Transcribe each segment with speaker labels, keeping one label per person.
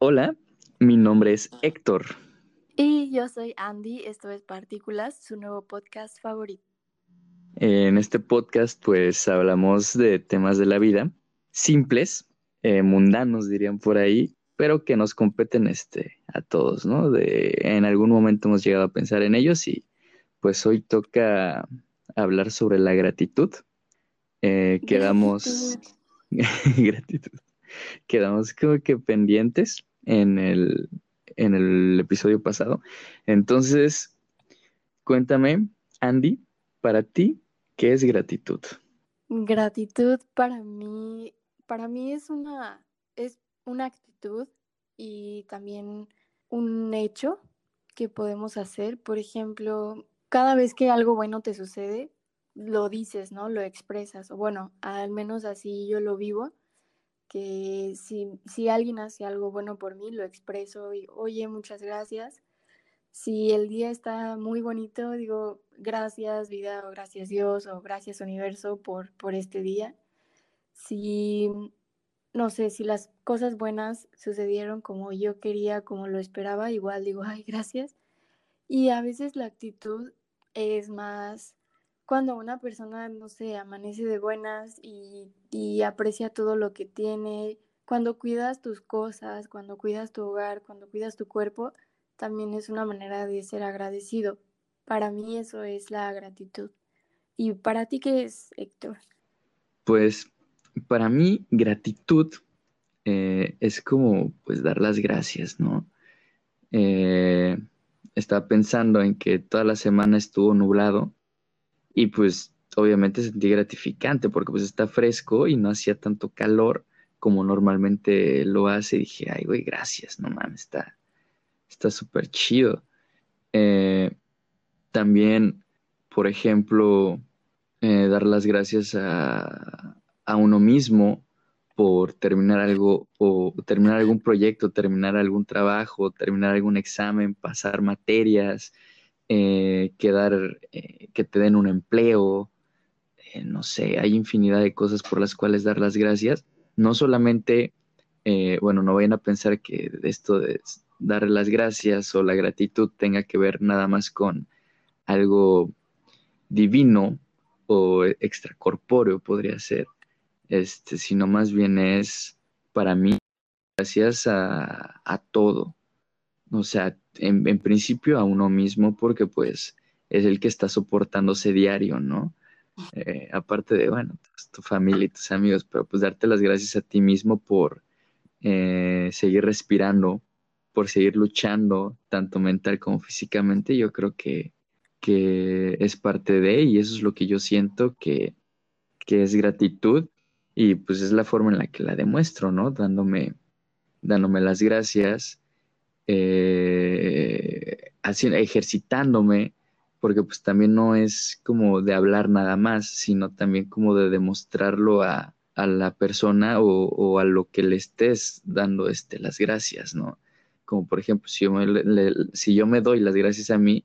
Speaker 1: Hola, mi nombre es Héctor.
Speaker 2: Y yo soy Andy, esto es Partículas, su nuevo podcast favorito.
Speaker 1: En este podcast pues hablamos de temas de la vida, simples, eh, mundanos dirían por ahí, pero que nos competen este, a todos, ¿no? De, en algún momento hemos llegado a pensar en ellos y pues hoy toca hablar sobre la gratitud. Eh, quedamos... gratitud. Quedamos como que pendientes en el, en el episodio pasado. Entonces, cuéntame, Andy, para ti, ¿qué es gratitud?
Speaker 2: Gratitud para mí, para mí es una, es una actitud y también un hecho que podemos hacer. Por ejemplo, cada vez que algo bueno te sucede, lo dices, ¿no? Lo expresas. O bueno, al menos así yo lo vivo que si, si alguien hace algo bueno por mí, lo expreso y, oye, muchas gracias. Si el día está muy bonito, digo, gracias vida o gracias Dios o gracias universo por, por este día. Si, no sé, si las cosas buenas sucedieron como yo quería, como lo esperaba, igual digo, ay, gracias. Y a veces la actitud es más cuando una persona, no sé, amanece de buenas y, aprecia todo lo que tiene, cuando cuidas tus cosas, cuando cuidas tu hogar, cuando cuidas tu cuerpo, también es una manera de ser agradecido. Para mí eso es la gratitud. ¿Y para ti qué es, Héctor?
Speaker 1: Pues para mí gratitud eh, es como pues dar las gracias, ¿no? Eh, estaba pensando en que toda la semana estuvo nublado y pues obviamente sentí gratificante porque pues está fresco y no hacía tanto calor como normalmente lo hace. Dije, ay, güey, gracias, no mames, está está súper chido. Eh, también, por ejemplo, eh, dar las gracias a, a, uno mismo por terminar algo o terminar algún proyecto, terminar algún trabajo, terminar algún examen, pasar materias, eh, que, eh, que te den un empleo, eh, no sé, hay infinidad de cosas por las cuales dar las gracias. No solamente, bueno, no vayan a pensar que esto de dar las gracias o la gratitud tenga que ver nada más con algo divino o extracorpóreo podría ser, este, sino más bien es para mí gracias a, a todo, o sea, en, principio a uno mismo porque pues es el que está soportándose diario, ¿no? Eh, aparte de, bueno, pues, tu familia y tus amigos, pero pues darte las gracias a ti mismo por eh, seguir respirando, por seguir luchando, tanto mental como físicamente, yo creo que, que es parte de, y eso es lo que yo siento que, que es gratitud, y pues es la forma en la que la demuestro, ¿no? Dándome, dándome las gracias, eh, ejercitándome, porque pues también no es como de hablar nada más, sino también como de demostrarlo a, la persona o, a lo que le estés dando este, las gracias, ¿no? Como por ejemplo, si yo, me, si yo me doy las gracias a mí,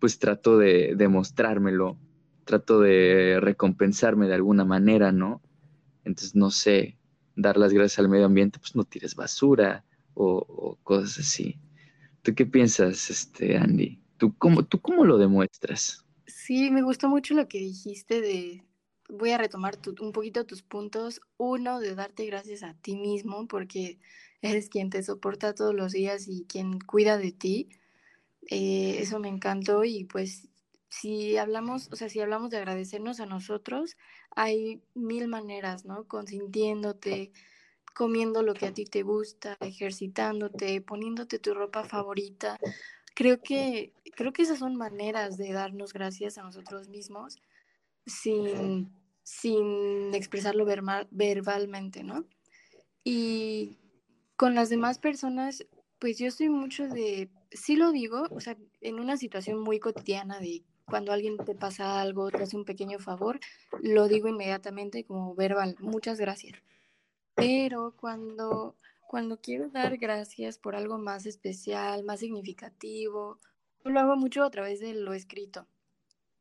Speaker 1: pues trato de demostrármelo, trato de recompensarme de alguna manera, ¿no? Entonces, no sé, dar las gracias al medio ambiente, pues no tires basura, o, cosas así. ¿Tú qué piensas, este, Andy? ¿Tú cómo, ¿Tú cómo lo demuestras?
Speaker 2: Sí, me gustó mucho lo que dijiste de, voy a retomar un poquito tus puntos. Uno, de darte gracias a ti mismo porque eres quien te soporta todos los días y quien cuida de ti. Eh, eso me encantó y pues si hablamos, o sea, si hablamos de agradecernos a nosotros, hay mil maneras, ¿no? Consintiéndote, comiendo lo que a ti te gusta, ejercitándote, poniéndote tu ropa favorita. Creo que, creo que esas son maneras de darnos gracias a nosotros mismos sin, sin expresarlo verbalmente, ¿no? Y con las demás personas, pues yo soy mucho de, sí lo digo, o sea, en una situación muy cotidiana de cuando alguien te pasa algo, te hace un pequeño favor, lo digo inmediatamente como verbal, muchas gracias. Pero cuando, cuando quiero dar gracias por algo más especial, más significativo, lo hago mucho a través de lo escrito.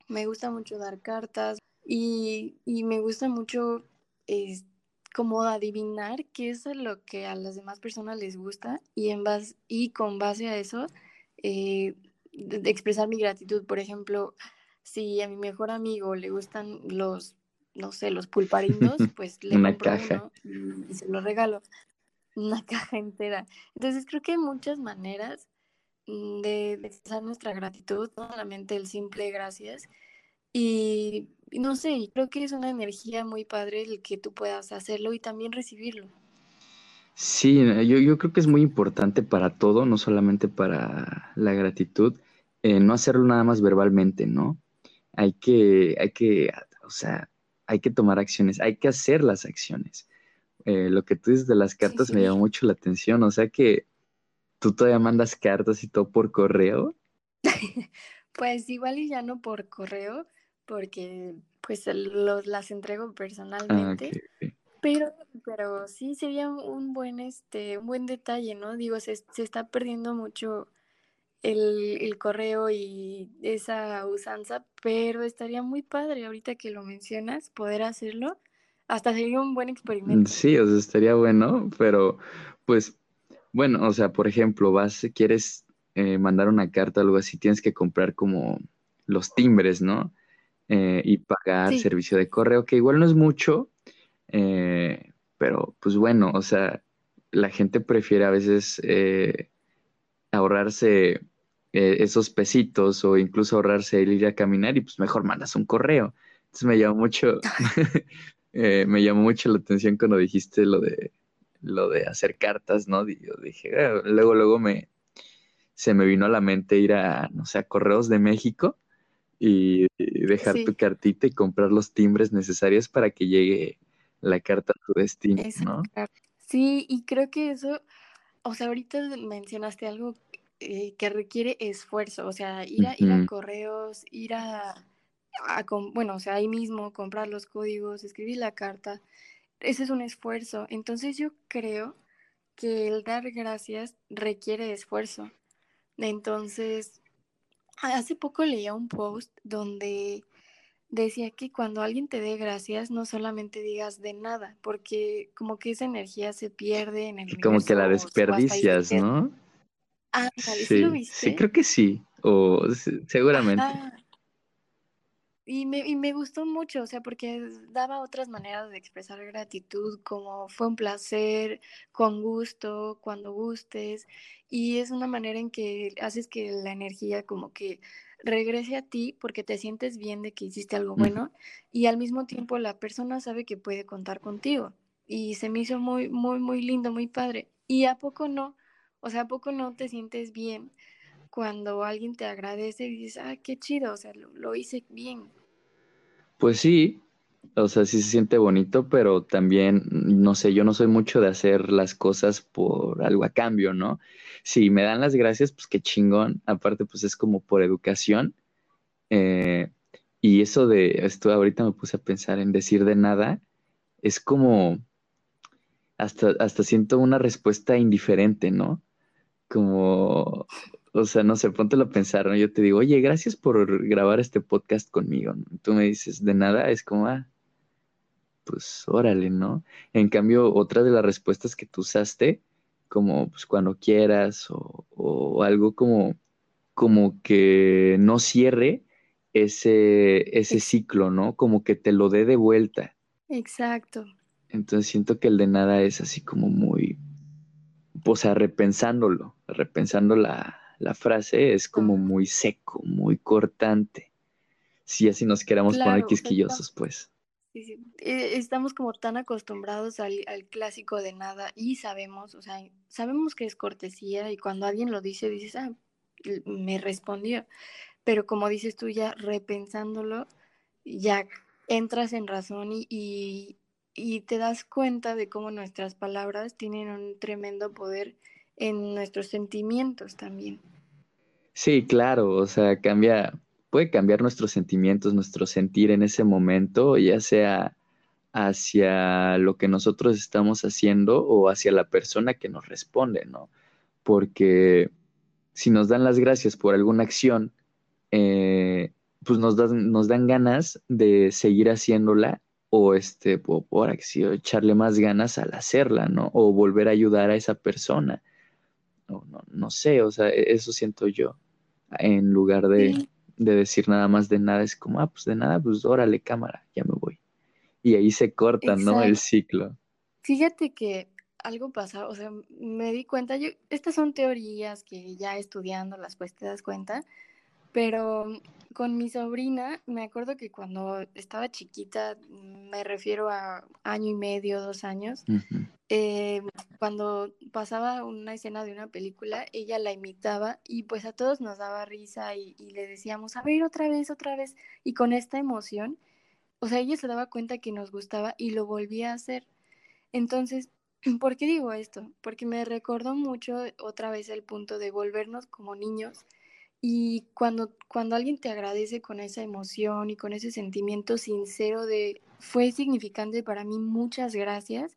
Speaker 2: Me gusta mucho dar cartas y, me gusta mucho como adivinar qué es lo que a las demás personas les gusta y, en base, y con base a eso eh, de, expresar mi gratitud. Por ejemplo, si a mi mejor amigo le gustan los, no sé, los pulparindos, pues le
Speaker 1: Una
Speaker 2: compro
Speaker 1: caja.
Speaker 2: uno y, y se lo regalo. Una caja entera. Entonces creo que hay muchas maneras de, de expresar nuestra gratitud, no solamente el simple gracias. Y, no sé, creo que es una energía muy padre el que tú puedas hacerlo y también recibirlo.
Speaker 1: Sí, yo, yo creo que es muy importante para todo, no solamente para la gratitud, eh, no hacerlo nada más verbalmente, ¿no? Hay que, hay que, o sea, hay que tomar acciones, hay que hacer las acciones. Eh, lo que tú dices de las
Speaker 2: Sí,
Speaker 1: cartas me llamó mucho la atención, o sea que tú todavía mandas cartas y todo por correo.
Speaker 2: Pues igual y ya no por correo, porque pues los, las entrego
Speaker 1: Ah,
Speaker 2: personalmente, pero, pero sí sería un- un buen, este, un buen detalle, ¿no? Digo, se, se está perdiendo mucho el, el correo y esa usanza, pero estaría muy padre ahorita que lo mencionas, poder hacerlo. Hasta sería un buen
Speaker 1: Mm,
Speaker 2: experimento.
Speaker 1: Sí, o sea, estaría bueno, pero pues, bueno, o sea, por ejemplo, vas, quieres eh, mandar una carta o algo así, tienes que comprar como los timbres, ¿no? Eh, y pagar
Speaker 2: Sí,
Speaker 1: servicio de correo, que igual no es mucho, eh, pero pues bueno, o sea, la gente prefiere a veces eh, ahorrarse eh, esos pesitos o incluso ahorrarse el ir a caminar y pues mejor mandas un correo. Entonces me llamó mucho, me llamó mucho la atención cuando dijiste lo de lo de hacer cartas, ¿no? Y Yo dije, "Ah", luego, luego me se me vino a la mente ir a, no sé, a Correos de México y, y dejar tu cartita y comprar los timbres necesarios para que llegue la carta a tu destino, ¿no?
Speaker 2: Sí, y creo que eso O sea, ahorita mencionaste algo eh, que requiere esfuerzo, o sea, ir a, ir a correos, ir a, a bueno, o sea, ahí mismo comprar los códigos, escribir la carta, ese es un esfuerzo. Entonces yo creo que el dar gracias requiere esfuerzo. Entonces, hace poco leía un post donde decía que cuando alguien te dé gracias, no solamente digas de nada, porque como que esa energía se pierde en el
Speaker 1: como que la desperdicias. ¿no?
Speaker 2: Ándale, ¿sí lo
Speaker 1: Sí, sí,
Speaker 2: viste?
Speaker 1: creo que sí, o seguramente.
Speaker 2: Ajá. Y me, y me gustó mucho, o sea, porque daba otras maneras de expresar gratitud, como fue un placer, con gusto, cuando gustes, y es una manera en que haces que la energía como que regrese a ti porque te sientes bien de que hiciste algo bueno y al mismo tiempo la persona sabe que puede contar contigo. Y se me hizo muy, muy, muy lindo, muy padre. ¿Y a poco no? O sea, ¿a poco no te sientes bien cuando alguien te agradece y dices, ah, qué chido, o sea, lo, hice bien?
Speaker 1: Pues sí, o sea, sí se siente bonito, pero también, no sé, yo no soy mucho de hacer las cosas por algo a cambio, ¿no? Si me dan las gracias, pues qué chingón. Aparte, pues es como por educación. Eh, y eso de, esto ahorita me puse a pensar en decir de nada, es como, hasta, hasta siento una respuesta indiferente, ¿no? Como, o sea, no sé, póntelo a pensar, ¿no? Yo te digo, oye, gracias por grabar este podcast conmigo, ¿no? Tú me dices, de nada, es como, ah, pues órale, ¿no? En cambio, otra de las respuestas que tú usaste, como pues cuando quieras o, o algo como, como que no cierre ese, ese ciclo, ¿no? Como que te lo dé de vuelta.
Speaker 2: exacto.
Speaker 1: Entonces siento que el de nada es así como muy, o sea, repensándolo, repensando la, la frase, es como muy seco, muy cortante. Si así nos queramos poner
Speaker 2: Claro, estamos,
Speaker 1: quisquillosos, pues.
Speaker 2: sí, sí, eh, estamos como tan acostumbrados al, al clásico de nada y sabemos, o sea, sabemos que es cortesía y cuando alguien lo dice, dices, ah, me respondió. Pero como dices tú, ya repensándolo, ya entras en razón y, y, y te das cuenta de cómo nuestras palabras tienen un tremendo poder en nuestros sentimientos también.
Speaker 1: Sí, claro, o sea, cambia, puede cambiar nuestros sentimientos, nuestro sentir en ese momento, ya sea hacia lo que nosotros estamos haciendo o hacia la persona que nos responde, ¿no? Porque si nos dan las gracias por alguna acción, eh, pues nos dan, nos dan ganas de seguir haciéndola o este, por, por echarle más ganas al hacerla, ¿no? O volver a ayudar a esa persona. No, no, no sé, o sea, e, eso siento yo. En lugar de, de, decir nada más de nada, es como, ah, pues de nada, pues órale, cámara, ya me voy. Y ahí se corta, ¿no? El ciclo.
Speaker 2: Fíjate que algo pasa, o sea, me di cuenta, yo, estas son teorías que ya estudiando las pues te das cuenta, pero con mi sobrina, me acuerdo que cuando estaba chiquita, me refiero a año y medio, dos años, eh, cuando pasaba una escena de una película, ella la imitaba y pues a todos nos daba risa y, y le decíamos, a ver, otra vez, otra vez, y con esta emoción, o sea, ella se daba cuenta que nos gustaba y lo volvía a hacer. Entonces, ¿por qué digo esto? Porque me recordó mucho otra vez el punto de volvernos como niños y cuando, cuando alguien te agradece con esa emoción y con ese sentimiento sincero de fue significante para mí, muchas gracias,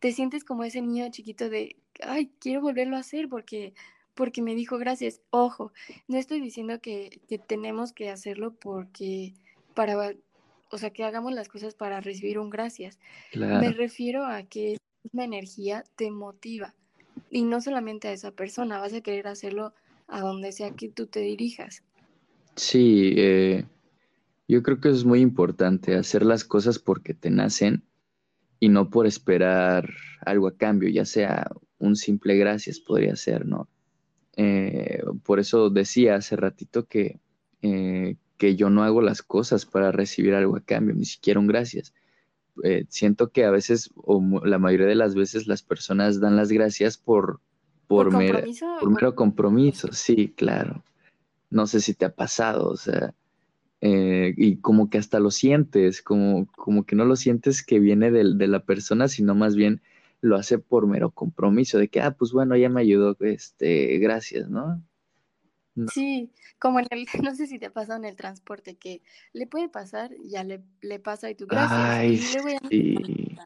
Speaker 2: te sientes como ese niño chiquito de, ay, quiero volverlo a hacer porque, porque me dijo gracias. Ojo, no estoy diciendo que, que tenemos que hacerlo porque para, o sea, que hagamos las cosas para recibir un gracias. Me refiero a que esa energía te motiva y no solamente a esa persona, vas a querer hacerlo a donde sea que tú te dirijas.
Speaker 1: Sí, eh, yo creo que es muy importante hacer las cosas porque te nacen y no por esperar algo a cambio, ya sea un simple gracias podría ser, ¿no? Eh, por eso decía hace ratito que, eh, que yo no hago las cosas para recibir algo a cambio, ni siquiera un gracias. siento que a veces, o la mayoría de las veces, las personas dan las gracias por, por, mero compromiso, sí, claro. No sé si te ha pasado, o sea, eh, y como que hasta lo sientes, como, como que no lo sientes que viene de, de, la persona, sino más bien lo hace por mero compromiso, de que, ah, pues bueno, ya me ayudó, este, gracias, ¿no?
Speaker 2: Sí, como en el, no sé si te ha pasado en el transporte, que le puede pasar, ya le, le pasa y tú gracias.
Speaker 1: Ay, sí.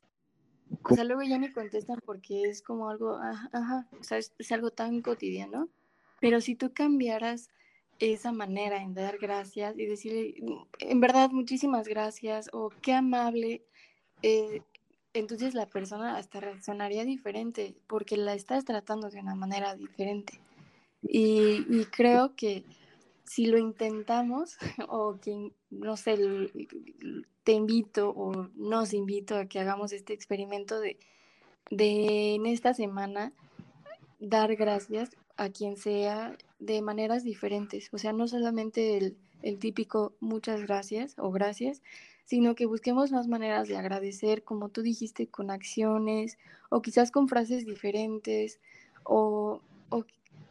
Speaker 2: O sea, luego ya ni contestan porque es como algo, ajá, o sea, es, algo tan cotidiano. Pero si tú cambiaras esa manera en dar gracias y decirle, en verdad, muchísimas gracias o qué amable, eh, entonces la persona hasta reaccionaría diferente porque la estás tratando de una manera diferente. Y, y creo que si lo intentamos o que, no sé, te invito o nos invito a que hagamos este experimento de, de en esta semana dar gracias a quien sea de maneras diferentes. O sea, no solamente el, el típico muchas gracias o gracias, sino que busquemos más maneras de agradecer, como tú dijiste, con acciones o quizás con frases diferentes o, o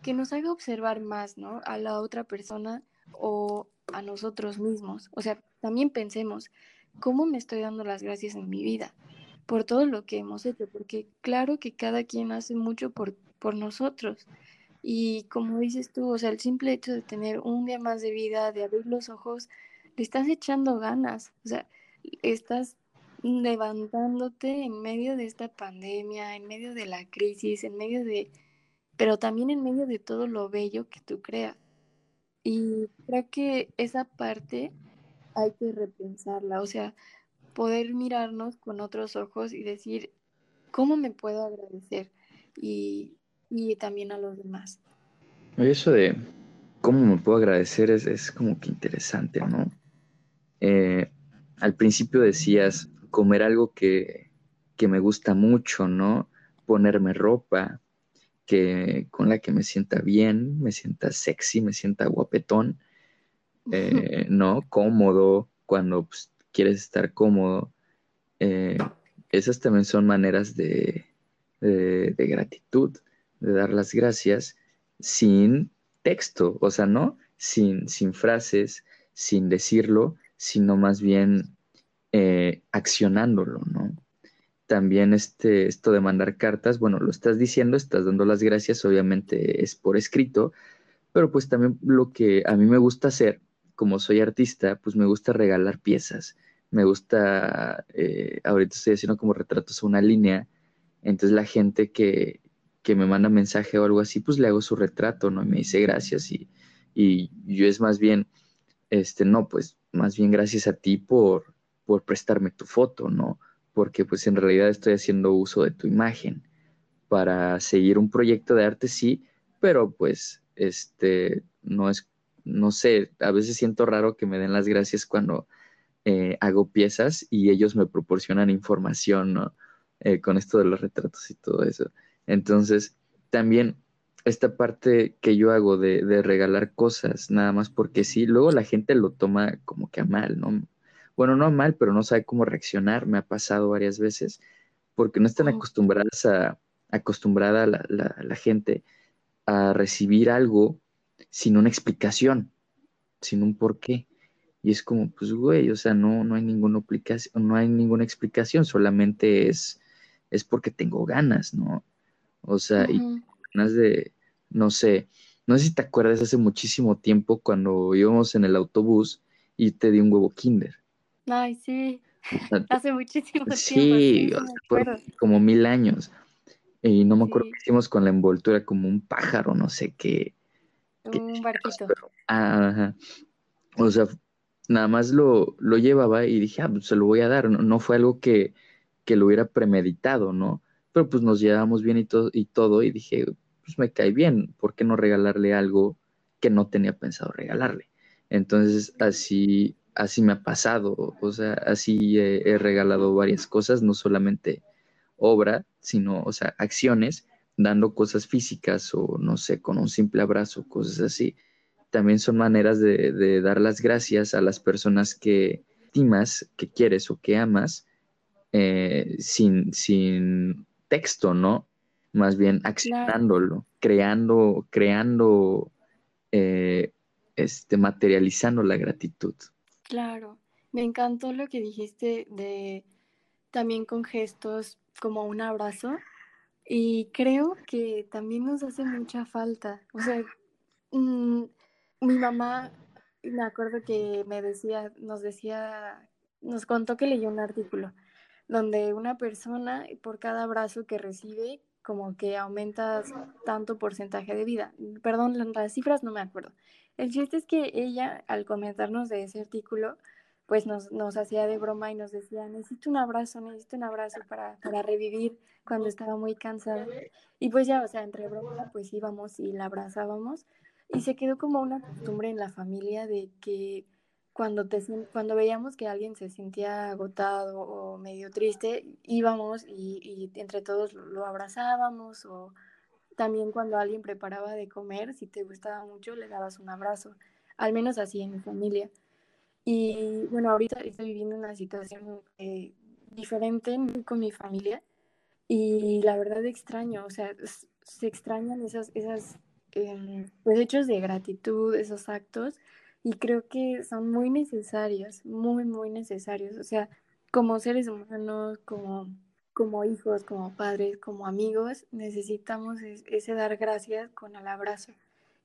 Speaker 2: que nos haga observar más, ¿no? A la otra persona o a nosotros mismos. O sea, también pensemos, ¿cómo me estoy dando las gracias en mi vida? Por todo lo que hemos hecho, porque claro que cada quien hace mucho por, por nosotros. Y como dices tú, o sea, el simple hecho de tener un día más de vida, de abrir los ojos, le estás echando ganas, o sea, estás levantándote en medio de esta pandemia, en medio de la crisis, en medio de, pero también en medio de todo lo bello que tú creas. Y creo que esa parte hay que repensarla, o sea, poder mirarnos con otros ojos y decir, ¿cómo me puedo agradecer? Y, también a los demás.
Speaker 1: Eso de cómo me puedo agradecer es, como que interesante, ¿no? Eh, al principio decías comer algo que, que me gusta mucho, ¿no? Ponerme ropa, que, con la que me sienta bien, me sienta sexy, me sienta guapetón, eh, ¿no? Cómodo, cuando pues, quieres estar cómodo. Eh, esas también son maneras de, de, gratitud, de dar las gracias sin texto, o sea, ¿no? Sin, sin frases, sin decirlo, sino más bien eh, accionándolo, ¿no? También este, esto de mandar cartas, bueno, lo estás diciendo, estás dando las gracias, obviamente es por escrito, pero pues también lo que a mí me gusta hacer, como soy artista, pues me gusta regalar piezas, me gusta, eh, ahorita estoy haciendo como retratos a una línea, entonces la gente que, que, me manda mensaje o algo así, pues le hago su retrato, ¿no? Y me dice gracias y, y yo es más bien, este, no, pues más bien gracias a ti por por prestarme tu foto, ¿no? Porque pues en realidad estoy haciendo uso de tu imagen para seguir un proyecto de arte, sí, pero pues este no es, no sé, a veces siento raro que me den las gracias cuando eh, hago piezas y ellos me proporcionan información, ¿no? Eh, con esto de los retratos y todo eso. Entonces, también esta parte que yo hago de, de, regalar cosas, nada más porque sí, luego la gente lo toma como que a mal, ¿no? Bueno, no mal, pero no sabe cómo reaccionar, me ha pasado varias veces, porque no están acostumbradas a, acostumbrada la, la, gente a recibir algo sin una explicación, sin un porqué. Y es como, pues, güey, o sea, no, no hay ninguna explicación, no hay ninguna explicación, solamente es, es porque tengo ganas, ¿no? O sea, y ganas de, no sé, no sé si te acuerdas hace muchísimo tiempo cuando íbamos en el autobús y te di un huevo kinder.
Speaker 2: Ay, sí, hace muchísimo tiempo.
Speaker 1: Sí, como mil años. Y no me acuerdo qué hicimos con la envoltura, como un pájaro, no sé qué.
Speaker 2: un barquito.
Speaker 1: ajá. O sea, nada más lo, lo llevaba y dije, ah, pues se lo voy a dar. No, fue algo que, que, lo hubiera premeditado, ¿no? Pero pues nos llevábamos bien y, todo y todo, y dije, pues me cae bien, ¿por qué no regalarle algo que no tenía pensado regalarle? Entonces, así, así me ha pasado, o sea, así he regalado varias cosas, no solamente obra, sino, o sea, acciones, dando cosas físicas o, no sé, con un simple abrazo, cosas así. También son maneras de, dar las gracias a las personas que estimas, que quieres o que amas, eh, sin, sin texto, ¿no? Más bien accionándolo, creando, creando, eh, este, materializando la gratitud.
Speaker 2: Claro, me encantó lo que dijiste de también con gestos como un abrazo y creo que también nos hace mucha falta. O sea, mm, mi mamá, me acuerdo que me decía, nos decía, nos contó que leyó un artículo donde una persona por cada abrazo que recibe como que aumenta tanto porcentaje de vida. Perdón, las cifras no me acuerdo. El chiste es que ella, al comentarnos de ese artículo, pues nos, nos hacía de broma y nos decía, necesito un abrazo, necesito un abrazo para, para revivir cuando estaba muy cansada. Y pues ya, o sea, entre broma, pues íbamos y la abrazábamos. Y se quedó como una costumbre en la familia de que cuando, te, cuando veíamos que alguien se sentía agotado o medio triste, íbamos y, y entre todos lo abrazábamos o también cuando alguien preparaba de comer, si te gustaba mucho, le dabas un abrazo. Al menos así en mi familia. Y bueno, ahorita estoy viviendo una situación eh, diferente con mi familia y la verdad extraño, o sea, se extrañan esas, esas em, pues hechos de gratitud, esos actos y creo que son muy necesarios, muy, muy necesarios. O sea, como seres humanos, como, como hijos, como padres, como amigos, necesitamos ese dar gracias con el abrazo.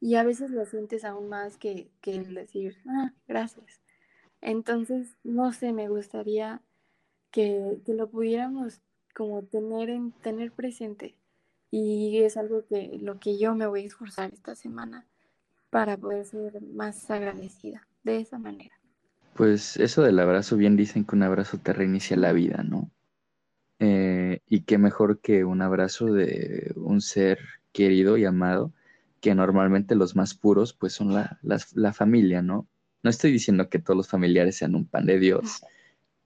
Speaker 2: Y a veces lo sientes aún más que, que el decir, ah, gracias. Entonces, no sé, me gustaría que, lo pudiéramos como tener, en, tener presente. Y es algo que lo que yo me voy a esforzar esta semana para poder ser más agradecida de esa manera.
Speaker 1: Pues eso del abrazo, bien dicen que un abrazo te reinicia la vida, ¿no? Eh, y qué mejor que un abrazo de un ser querido y amado, que normalmente los más puros pues son la, la familia, ¿no? No estoy diciendo que todos los familiares sean un pan de Dios,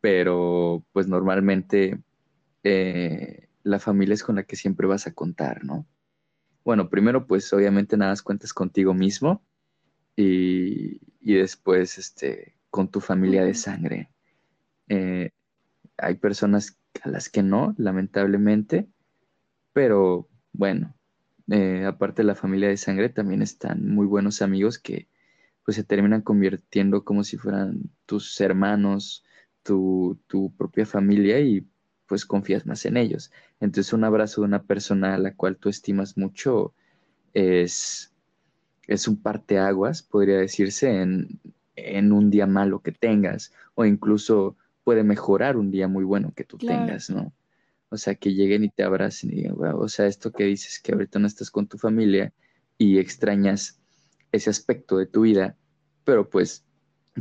Speaker 1: pero pues normalmente eh, la familia es con la que siempre vas a contar, ¿no? Bueno, primero pues obviamente nada más cuentas contigo mismo y, después este, con tu familia de sangre. Eh, hay personas a las que no, lamentablemente, pero bueno, eh, aparte de la familia de sangre también están muy buenos amigos que pues se terminan convirtiendo como si fueran tus hermanos, tu, propia familia y pues confías más en ellos. Entonces un abrazo de una persona a la cual tú estimas mucho es, es un parteaguas, podría decirse, en, en, un día malo que tengas o incluso puede mejorar un día muy bueno que tú tengas, ¿no? O sea, que lleguen y te abracen y digan, o sea, esto que dices que ahorita no estás con tu familia y extrañas ese aspecto de tu vida, pero pues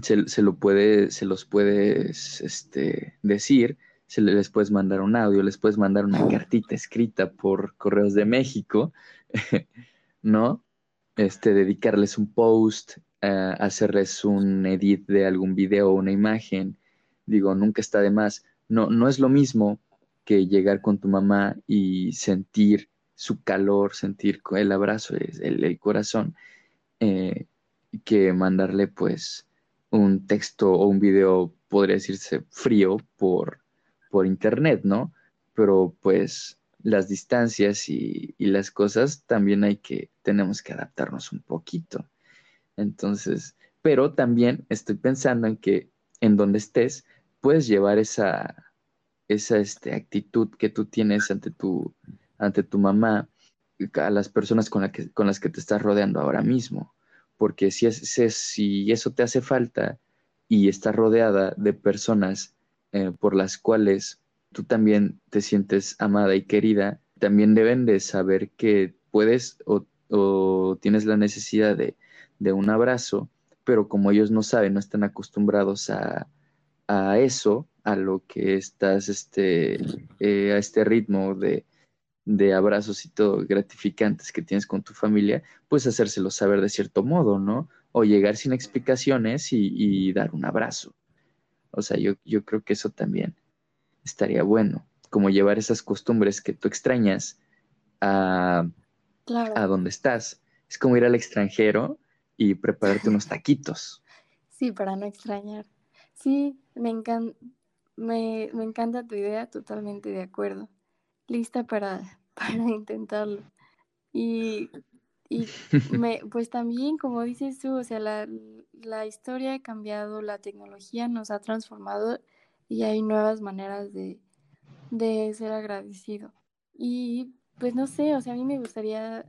Speaker 1: se, lo puede, se los puedes este, decir, se les puedes mandar un audio, les puedes mandar una cartita escrita por Correos de México, ¿no? Este, dedicarles un post, uh, hacerles un edit de algún video o una imagen. Digo, nunca está de más. No, no es lo mismo que llegar con tu mamá y sentir su calor, sentir el abrazo, el, el corazón, eh, que mandarle pues un texto o un video, podría decirse frío por, por internet, ¿no? Pero pues las distancias y, y, las cosas también hay que, tenemos que adaptarnos un poquito. Entonces, pero también estoy pensando en que en donde estés, puedes llevar esa, esa este, actitud que tú tienes ante tu, ante tu mamá, a las personas con, que, con las que te estás rodeando ahora mismo. Porque si, si eso te hace falta y estás rodeada de personas eh, por las cuales tú también te sientes amada y querida, también deben de saber que puedes o, tienes la necesidad de, un abrazo, pero como ellos no saben, no están acostumbrados a, eso, a lo que estás, este, eh, a este ritmo de, de abrazos y todo gratificantes que tienes con tu familia, pues hacérselo saber de cierto modo, ¿no? O llegar sin explicaciones y, dar un abrazo. O sea, yo, yo creo que eso también estaría bueno, como llevar esas costumbres que tú extrañas a, a donde estás. Es como ir al extranjero y prepararte unos taquitos.
Speaker 2: Sí, para no extrañar. Sí, me, me, me encanta tu idea, totalmente de acuerdo lista para, para intentarlo. Y, y me, pues también, como dices tú, o sea, la, la historia ha cambiado, la tecnología nos ha transformado y hay nuevas maneras de, de ser agradecido. Y pues no sé, o sea, a mí me gustaría,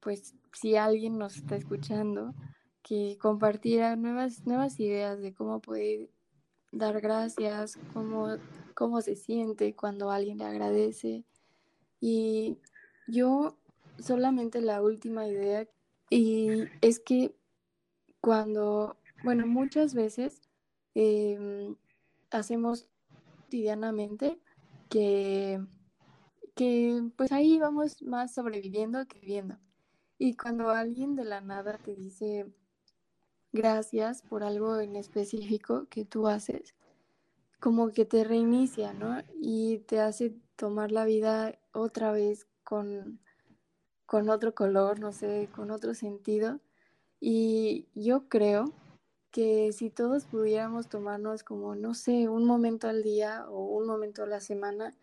Speaker 2: pues si alguien nos está escuchando, que compartiera nuevas, nuevas ideas de cómo poder dar gracias, cómo, cómo se siente cuando alguien le agradece, y yo solamente la última idea, y es que cuando, bueno, muchas veces em, hacemos cotidianamente que, que pues ahí vamos más sobreviviendo que viviendo. Y cuando alguien de la nada te dice gracias por algo en específico que tú haces, como que te reinicia, ¿no? Y te hace tomar la vida otra vez con, con otro color, no sé, con otro sentido. Y yo creo que si todos pudiéramos tomarnos como, no sé, un momento al día o un momento a la semana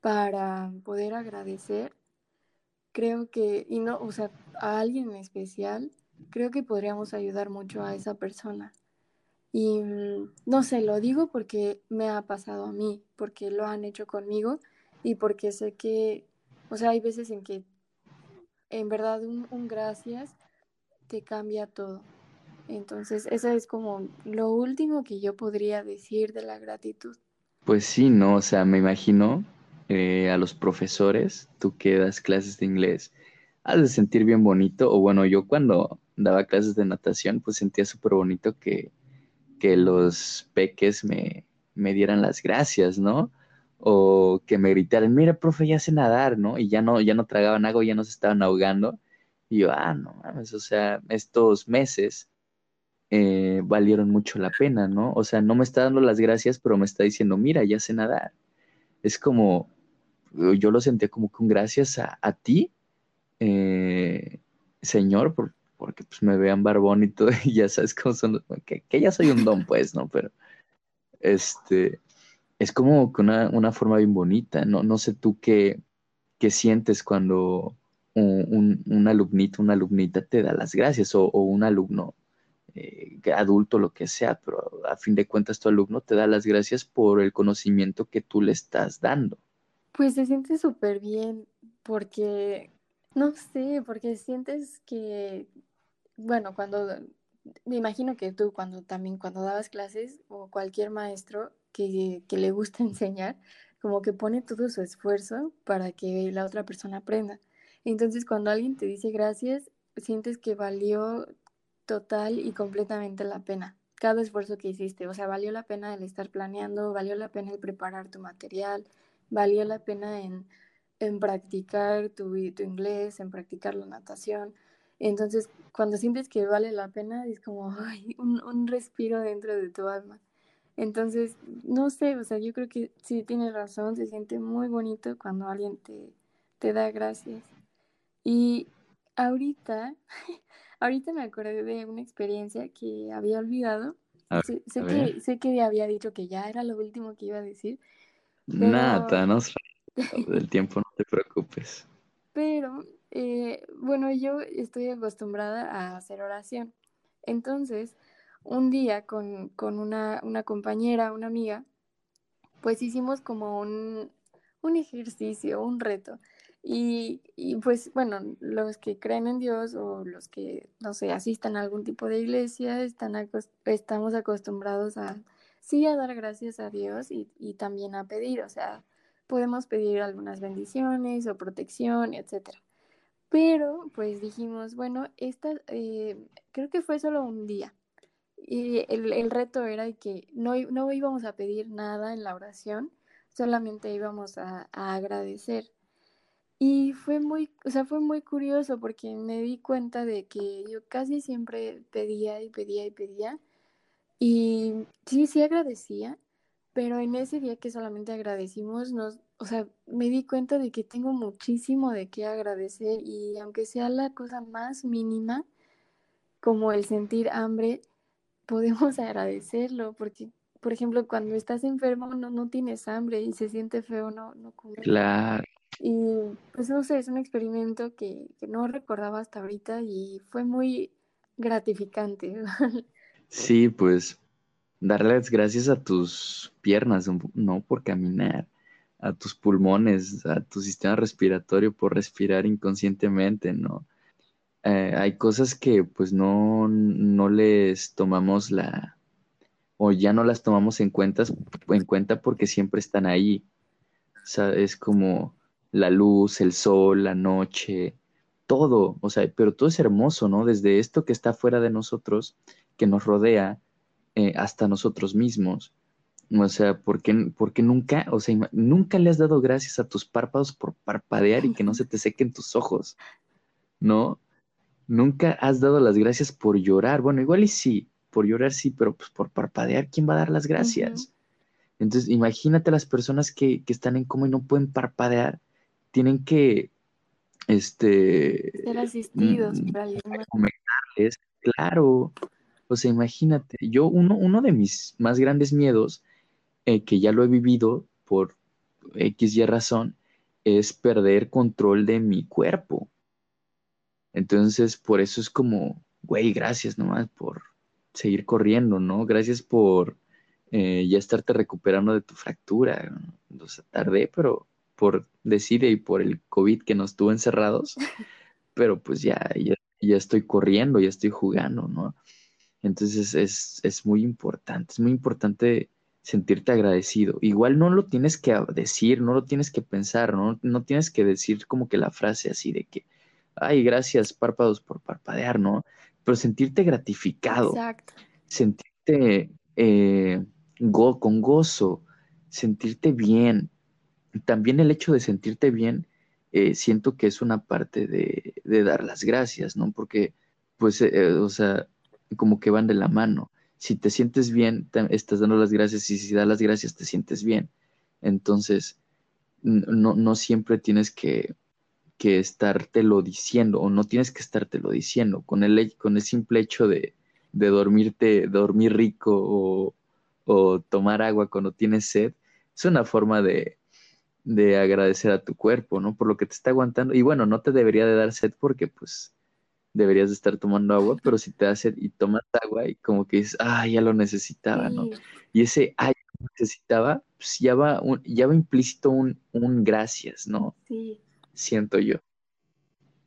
Speaker 2: para poder agradecer, creo que, y no, o sea, a alguien en especial, creo que podríamos ayudar mucho a esa persona. Y mm, no sé, lo digo porque me ha pasado a mí, porque lo han hecho conmigo y porque sé que, o sea, hay veces en que en verdad un, gracias te cambia todo. Entonces, eso es como lo último que yo podría decir de la gratitud.
Speaker 1: Pues sí, ¿no? O sea, me imagino eh, a los profesores, tú que das clases de inglés, has de sentir bien bonito, o bueno, yo cuando daba clases de natación, pues sentía súper bonito que, que los peques me, me dieran las gracias, ¿no? o que me gritaran, mira, profe, ya sé nadar, ¿no? Y ya no, ya no tragaban agua, ya no se estaban ahogando. Y yo, ah, no mames, o sea, estos meses eh, valieron mucho la pena, ¿no? O sea, no me está dando las gracias, pero me está diciendo, mira, ya sé nadar. Es como, yo lo sentía como un gracias a, ti, eh, Señor, porque pues me vean barbón y todo, y ya sabes cómo son, que, que ya soy un don, pues, ¿no? Pero, este, es como que una, una, forma bien bonita. No, no sé tú qué, qué sientes cuando un, un, alumnito, una alumnita te da las gracias o, un alumno eh, adulto, lo que sea, pero a fin de cuentas tu alumno te da las gracias por el conocimiento que tú le estás dando.
Speaker 2: Pues se siente súper bien porque, no sé, porque sientes que, bueno, cuando, me imagino que tú cuando también cuando dabas clases o cualquier maestro, que, le gusta enseñar, como que pone todo su esfuerzo para que la otra persona aprenda. Entonces, cuando alguien te dice gracias, sientes que valió total y completamente la pena. cada esfuerzo que hiciste. O sea, valió la pena el estar planeando, valió la pena el preparar tu material, valió la pena en, en practicar tu, tu inglés, en practicar la natación. Entonces, cuando sientes que vale la pena, es como ay, un, un, respiro dentro de tu alma. Entonces, no sé, o sea, yo creo que sí tienes razón, se siente muy bonito cuando alguien te, te da gracias. Y ahorita, ahorita me acordé de una experiencia que había olvidado. sé, que, sé que había dicho que ya era lo último que iba a decir.
Speaker 1: Nada, no del tiempo, no te preocupes.
Speaker 2: Pero, eh, bueno, yo estoy acostumbrada a hacer oración. Entonces, un día con, con una, una, compañera, una amiga, pues hicimos como un, un ejercicio, un reto. Y, y, pues bueno, los que creen en Dios o los que, no sé, asistan a algún tipo de iglesia, están estamos acostumbrados a, sí, a dar gracias a Dios y, y, también a pedir, o sea, podemos pedir algunas bendiciones o protección, etcétera. Pero pues dijimos, bueno, esta, eh, creo que fue solo un día. Y el, el reto era que no, no íbamos a pedir nada en la oración, solamente íbamos a, a agradecer. Y fue muy, o sea, fue muy curioso porque me di cuenta de que yo casi siempre pedía y pedía y pedía. Y sí, sí agradecía, pero en ese día que solamente agradecimos, nos, o sea, me di cuenta de que tengo muchísimo de qué agradecer y aunque sea la cosa más mínima, como el sentir hambre, podemos agradecerlo porque por ejemplo, cuando estás enfermo no, no tienes hambre y se siente feo no, no comer.
Speaker 1: Claro.
Speaker 2: Y pues no sé, es un experimento que, que no recordaba hasta ahorita y fue muy gratificante.
Speaker 1: Sí, pues darles gracias a tus piernas, no por caminar, a tus pulmones, a tu sistema respiratorio por respirar inconscientemente, ¿no? Eh, hay cosas que pues no, no les tomamos la, o ya no las tomamos en, cuentas, en cuenta porque siempre están ahí. O sea, es como la luz, el sol, la noche, todo, o sea, pero todo es hermoso, ¿no? Desde esto que está fuera de nosotros, que nos rodea, eh, hasta nosotros mismos. O sea, ¿por qué, nunca, o sea, nunca le has dado gracias a tus párpados por parpadear y que no se te sequen tus ojos? ¿No? Nunca has dado las gracias por llorar. Bueno, igual y sí, por llorar sí, pero pues por parpadear, ¿quién va a dar las gracias? Entonces, imagínate las personas que, que, están en coma y no pueden parpadear, tienen que, este...
Speaker 2: Ser asistidos mm,
Speaker 1: claro. O sea, imagínate, yo uno, uno de mis más grandes miedos, eh, que ya lo he vivido por X y razón, es perder control de mi cuerpo. Entonces, por eso es como, güey, gracias nomás por seguir corriendo, ¿no? Gracias por eh, ya estarte recuperando de tu fractura. O sea, tardé, pero por decide y por el COVID que nos tuvo encerrados, pero pues ya, ya, ya estoy corriendo, ya estoy jugando, ¿no? Entonces es, es muy importante, es muy importante sentirte agradecido. Igual no lo tienes que decir, no lo tienes que pensar, ¿no? No tienes que decir como que la frase así de que, ay, gracias párpados por parpadear, ¿no? Pero sentirte gratificado,
Speaker 2: Exacto.
Speaker 1: sentirte eh, go con gozo, sentirte bien. También el hecho de sentirte bien, eh, siento que es una parte de, de, dar las gracias, ¿no? Porque, pues, eh, o sea, como que van de la mano. Si te sientes bien, te estás dando las gracias y si das las gracias, te sientes bien. Entonces, no, no siempre tienes que, que estártelo diciendo o no tienes que estártelo diciendo. Con el, con el simple hecho de, de dormirte, dormir rico o, o, tomar agua cuando tienes sed, es una forma de, de agradecer a tu cuerpo, ¿no? Por lo que te está aguantando. Y bueno, no te debería de dar sed porque pues deberías de estar tomando agua, pero si te hace y tomas agua y como que dices, ah, ya lo necesitaba, ¿no? Y ese, ay, necesitaba, pues ya va, ya va implícito un, un gracias, ¿no?
Speaker 2: Sí.
Speaker 1: Siento yo.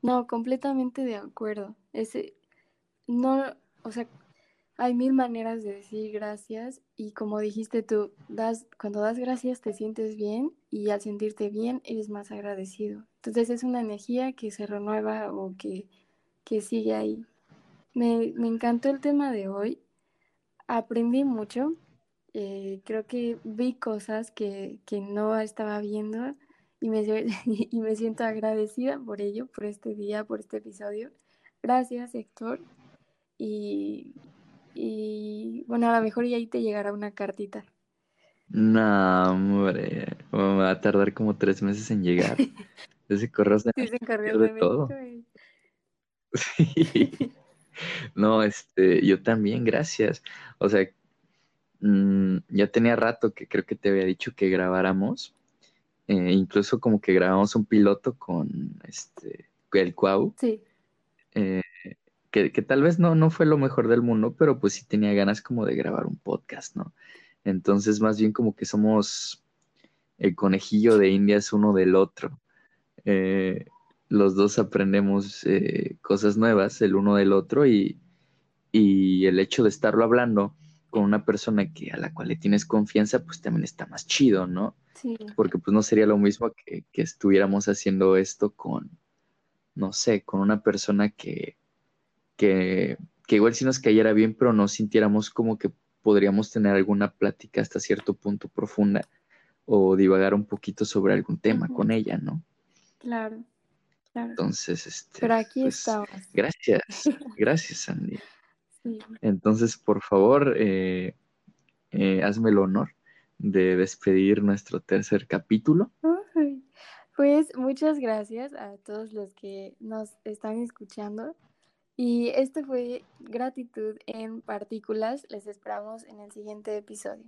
Speaker 2: No, completamente de acuerdo. Ese, no, o sea, hay mil maneras de decir gracias y como dijiste tú, das, cuando das gracias te sientes bien y al sentirte bien eres más agradecido. Entonces es una energía que se renueva o que que sigue ahí. Me, me encantó el tema de hoy. aprendí mucho. Eh, creo que vi cosas que, que no estaba viendo y me, y me siento agradecida por ello, por este día, por este episodio. Gracias, Héctor. Y, y bueno, a lo mejor y ahí te llegará una cartita.
Speaker 1: No, hombre, me va a tardar como tres meses en llegar. Ese correo se
Speaker 2: sí, se encargó de todo.
Speaker 1: Sí. No, este, yo también, gracias. O sea, mmm, ya tenía rato que creo que te había dicho que grabáramos. Eh, incluso como que grabamos un piloto con este el Cuau.
Speaker 2: Sí.
Speaker 1: Eh, que, que, tal vez no, no fue lo mejor del mundo, pero pues sí tenía ganas como de grabar un podcast, ¿no? Entonces, más bien como que somos el conejillo de indias uno del otro. Eh, los dos aprendemos eh, cosas nuevas el uno del otro y, y, el hecho de estarlo hablando con una persona que a la cual le tienes confianza, pues también está más chido, ¿no?
Speaker 2: Sí.
Speaker 1: Porque pues no sería lo mismo que, que estuviéramos haciendo esto con, no sé, con una persona que, que, que igual si nos cayera bien, pero no sintiéramos como que podríamos tener alguna plática hasta cierto punto profunda o divagar un poquito sobre algún tema con ella, ¿no?
Speaker 2: Claro, claro.
Speaker 1: Entonces, este.
Speaker 2: Pero aquí
Speaker 1: pues,
Speaker 2: estamos.
Speaker 1: Gracias, gracias, Sandy.
Speaker 2: Sí.
Speaker 1: Entonces, por favor, eh, eh, hazme el honor de despedir nuestro tercer capítulo.
Speaker 2: Ay, pues muchas gracias a todos los que nos están escuchando. Y esto fue gratitud en partículas. Les esperamos en el siguiente episodio.